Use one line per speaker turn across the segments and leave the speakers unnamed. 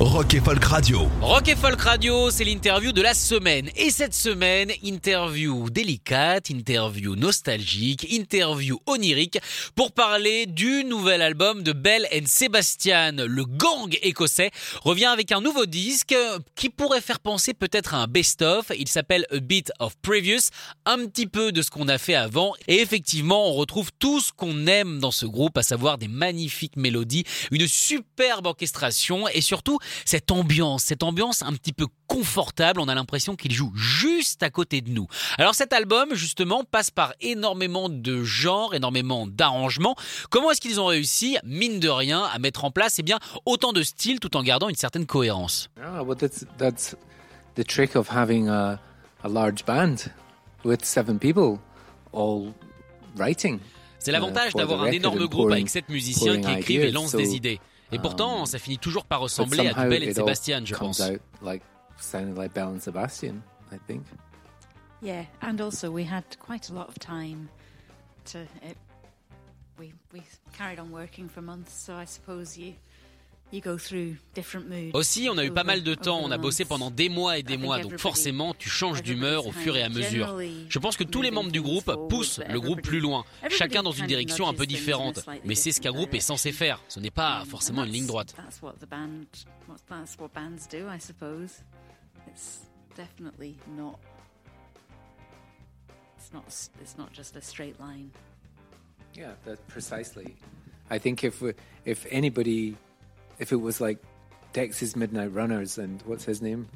Rock et Folk Radio.
Rock et Folk Radio, c'est l'interview de la semaine. Et cette semaine, interview délicate, interview nostalgique, interview onirique pour parler du nouvel album de Bell and Sebastian. Le gang écossais revient avec un nouveau disque qui pourrait faire penser peut-être à un best-of. Il s'appelle A Bit of Previous, un petit peu de ce qu'on a fait avant. Et effectivement, on retrouve tout ce qu'on aime dans ce groupe, à savoir des magnifiques mélodies, une superbe orchestration et surtout cette ambiance, cette ambiance un petit peu confortable. On a l'impression qu'il joue juste à côté de nous. Alors cet album, justement, passe par énormément de genres, énormément d'arrangements. Comment est-ce qu'ils ont réussi, mine de rien, à mettre en place eh bien, autant de styles tout en gardant une certaine cohérence?
Ah, well, that's, that's the trick of having a, a large band with seven people all writing.
C'est l'avantage
Uh,
d'avoir un énorme groupe avec sept musiciens qui écrivent et lancent des idées. Et pourtant,
um,
ça finit toujours par ressembler à
somehow
du Bell et Sébastien, je pense.
out like sounding like Bell and Sebastian, I think.
Yeah, and also we had quite a lot of time to. It, we we carried on working for months, so I suppose you
Aussi, on a eu pas mal de temps, on a bossé
months.
pendant des mois et des mois, donc forcément, tu changes d'humeur au fur et à mesure. Je pense que tous les membres du groupe poussent le groupe plus loin, chacun dans une direction un peu différente. Mais c'est ce qu'un
different
groupe est censé
direction.
faire, ce n'est pas forcément une ligne droite.
That's what the band. what- That's what bands do, I suppose. It's definitely not. It's not. s- It's not just a straight line.
Yeah, that precisely. I think if we, if anybody, if it was like Texas Midnight Runners and what's his name,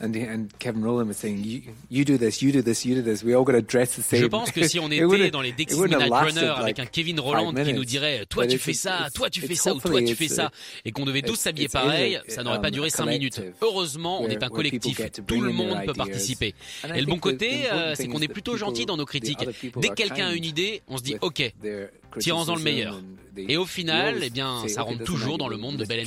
and and Kevin Rowland was saying, you you do this, you do this, you do this. We all got to dress the same.
Je pense que si on
It
était dans les
have
Midnight Runner avec
like,
un Kevin Roland qui nous dirait toi tu fais ça, toi tu fais ça ou toi tu fais ça et qu'on devait tous s'habiller pareil, ça n'aurait pas
um,
duré 5 minutes. Heureusement, on pas
where
collectif, tout le monde peut participer. Et le bon côté, euh, c'est
thing
qu'on est plutôt gentil dans nos critiques. Dès que quelqu'un a une idée, on se dit ok, tirons-en le meilleur. Et au final, eh bien, ça
"Okay,
rentre toujours dans le monde de
let's
Bell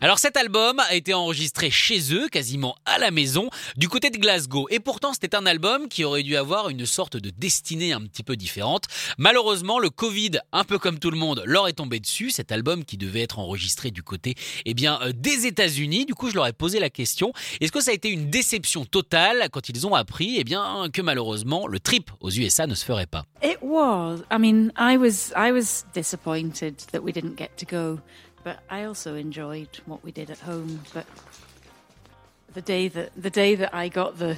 Alors cet album a été enregistré chez eux, quasiment à la maison, du côté de Glasgow. Et pourtant c'était un album qui aurait dû avoir une sorte de destinée un petit peu différente. Malheureusement, le Covid, un peu comme tout le monde, leur est tombé dessus. Cet album qui devait être enregistré du côté eh bien, euh, des États-Unis. Du coup, je leur ai posé la question, est-ce que ça a été une déception totale quand ils ont appris eh bien, que malheureusement le trip aux USA ne se ferait pas?
It was. I mean, I was. I was disappointed that we didn't get to go, but I also enjoyed what we did at home. But the day that the day that I got the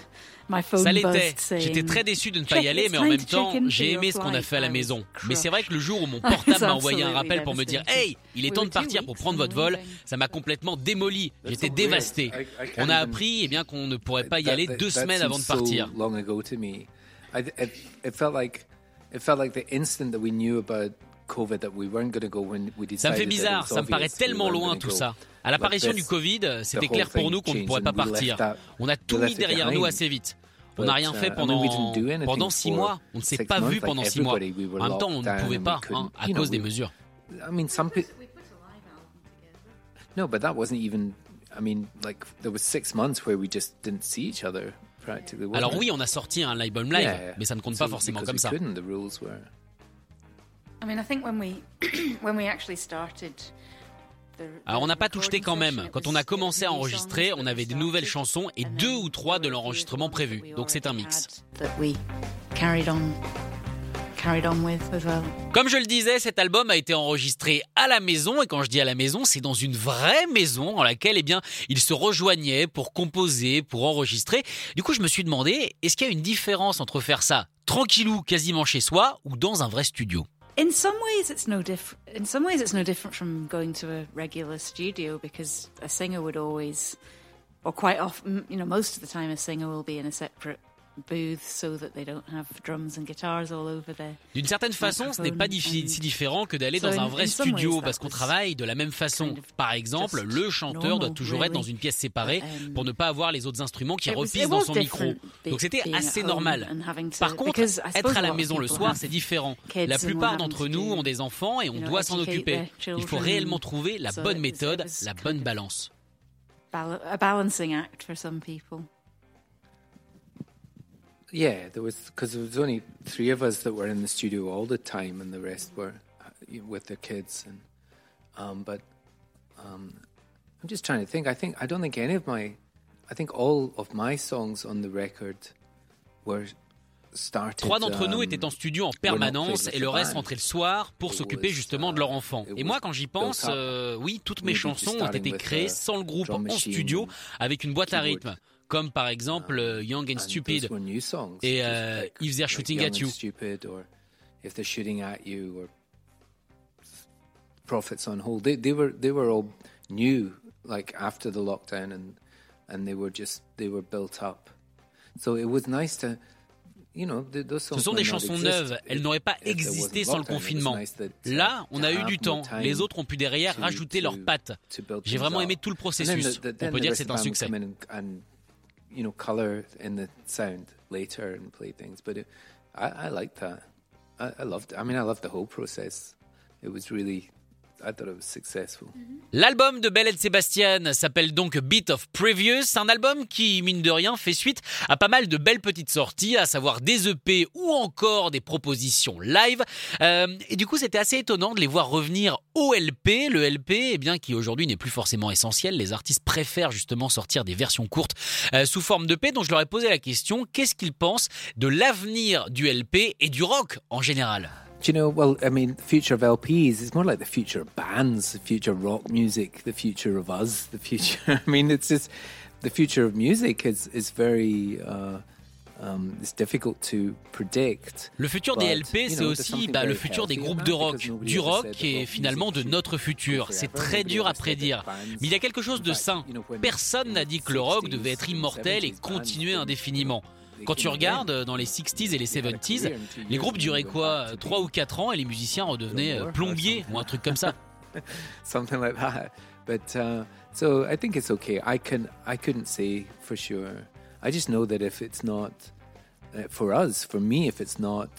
my phone
Ça
buzzed
l'était.
saying,
J'étais très déçu de ne pas y
"Check-
aller, mais en même temps, j'ai aimé ce qu'on a
flight."
fait à la
I was
maison. Mais c'est vrai que le jour où mon portable m'a envoyé un rappel pour me dire. Hey, il est
We
temps de partir pour prendre votre vol, ça m'a complètement démoli. J'étais dévasté. On a appris eh bien, qu'on ne pourrait pas y aller deux semaines avant de partir.
It, it felt like it felt like the instant that we knew about COVID that we weren't going to go when we decided.
Ça me fait bizarre, ça me paraît tellement loin tout ça. À l'apparition du Covid, c'était clair pour nous qu'on ne pourrait pas partir. On a tout mis derrière nous assez vite. On n'a rien
uh,
fait
mean,
pendant,
we didn't do anything
pendant six mois. On ne s'est pas vu pendant six mois.
everybody, we were
En même temps, on ne pouvait pas hein, à cause des mesures.
I mean, some people. No, but that wasn't even. I mean, like there was six months where we just didn't see each other practically. wasn't
Alors oui, on a sorti un album live,
Yeah.
mais ça ne compte
So
pas forcément comme ça. Alors on n'a pas tout jeté quand même. Quand on a commencé à enregistrer, on avait
we
de nouvelles chansons et deux ou trois de l'enregistrement
we
Donc c'est un mix.
had That we carried on, carried on with as well.
Comme je le disais, cet album a été enregistré à la maison et quand je dis à la maison, c'est dans une vraie maison dans laquelle eh bien, ils se rejoignaient pour composer, pour enregistrer. Du coup, je me suis demandé, est-ce qu'il y a une différence entre faire ça tranquillou, quasiment chez soi ou dans un vrai studio?
In some ways, it's no different. In some ways, it's no different from going to a regular studio because a singer would always, or quite often, you know, most of the time, a singer will be in a separate booths so that they don't have drums and guitars all over there.
D'une certaine façon, ce n'est pas si différent que d'aller dans un vrai studio parce qu'on travaille de la même façon. Par exemple, le chanteur doit toujours être dans une pièce séparée pour ne pas avoir les autres instruments qui repissent dans son micro. Donc c'était assez normal. Par contre, être à la maison le soir, c'est différent. La plupart d'entre nous ont des enfants et on doit s'en occuper. Il faut réellement trouver la bonne méthode, la bonne balance.
Yeah, there was because there was only three of us that were in the studio all the time, and the rest were uh, with their kids. And um, but um, I'm just trying to think. I think I don't think any of my, I think all of my songs on the record were started.
Trois d'entre nous
um,
étaient en studio en permanence et le reste rentrait le soir pour s'occuper justement de leur
uh,
enfant.
it
Et moi, quand j'y pense, euh, oui, toutes mes chansons ont été créées
a
sans le groupe en studio avec une boîte à rythme, comme par exemple euh, Young and
and
Stupid.
songs.
Et,
like-
If They're Shooting at You.
If they're shooting at you, or Prophets on Hold. They, they were they were all new, like after the lockdown, and and they were just they were built up. So it was nice to. You know, th- those songs
Ce sont des chansons neuves, elles n'auraient pas existé sans le confinement.
uh,
Là, on a eu du temps. Les autres ont pu derrière rajouter leurs pattes. J'ai vraiment aimé tout le processus. On peut dire que c'est un succès.
You know, color in the sound later and play things. But it, I, I liked that. I, I loved. I mean, I loved the whole process. It was really. Successful.
L'album de Belle et de Sébastien s'appelle donc Beat of Previous, un album qui, mine de rien, fait suite à pas mal de belles petites sorties, à savoir des EP ou encore des propositions live. Euh, et du coup, c'était assez étonnant de les voir revenir au LP. Le LP, eh bien, qui aujourd'hui n'est plus forcément essentiel. Les artistes préfèrent justement sortir des versions courtes euh, sous forme d'EP. Donc, je leur ai posé la question qu'est-ce qu'ils pensent de l'avenir du LP et du rock en général?
Do you know? Well, I mean, the future of LPs is more like the future of bands, the future of rock music, the future of us, the future. I mean, it's just the future of music is is very. Uh, um, it's difficult to predict.
Le futur des
But,
LP,
you
c'est aussi bah, le futur des groupes de rock. Du rock
rock
finalement de notre futur. C'est très dur à prédire. Mais il y a quelque chose de sain. Personne n'a dit que le
60s,
rock devait être immortel et
70s
continuer indéfiniment. Quand tu regardes
again.
dans les 60s et les
They had a
70s,
career in two
les
years
groupes
and
duraient quoi
back to
3
being
ou 4 ans et les musiciens redevenaient
more
euh,
or
plombiers
something.
ou un truc comme ça.
something like that. But uh, so I think it's okay. I can I couldn't say for sure. I just know that if it's not uh, for us, for me, if it's not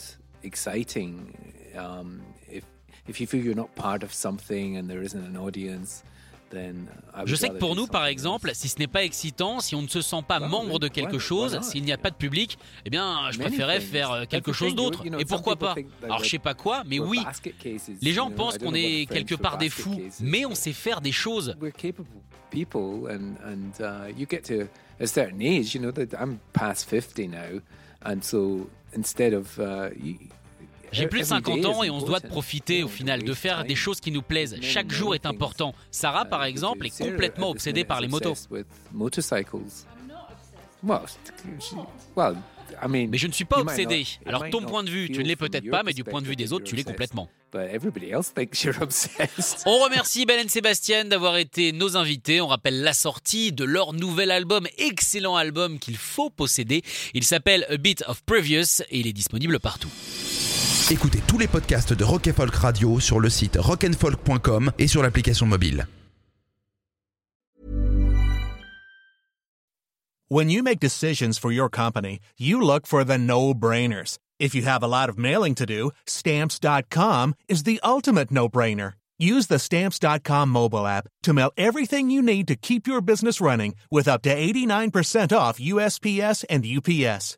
exciting, um, if if you feel you're not part of something and there isn't an audience,
Je sais que pour nous, par exemple, si ce n'est pas excitant, si on ne se sent pas membre de quelque chose, s'il n'y a pas de public, eh bien, je préférais faire euh, quelque chose d'autre. Et pourquoi pas Alors, je
we're-
sais pas quoi, mais oui. Les gens pensent qu'on est quelque part des fous, mais on sait faire des choses.
uh, you get to a certain age you know that i'm past 50 now and so instead of uh, you,
J'ai plus de
every day
50
is
ans et on se doit de profiter au final
to
de faire des choses qui nous plaisent. Chaque jour est important. Sarah,
uh,
par exemple, est complètement obsédée par
is
les motos.
obsessed with motorcycles well she- well I mean,
Mais je ne suis pas obsédé. Alors ton point de vue, tu ne l'es peut-être pas, mais du point de vue des autres, tu l'es
you're
complètement.
obsessed, but everybody else thinks you're obsessed
On remercie Belen Sébastien d'avoir été nos invités. On rappelle la sortie de leur nouvel album, excellent album qu'il faut posséder. Il s'appelle A Bit of Previous et il est disponible partout.
Écoutez tous les podcasts de Rock Folk Radio sur le site rockandfolk.com et sur l'application mobile.
When you make decisions for your company, you look for the no-brainers. If you have a lot of mailing to do, stamps.com is the ultimate no-brainer. Use the stamps.com mobile app to mail everything you need to keep your business running with up to 89% off USPS and UPS.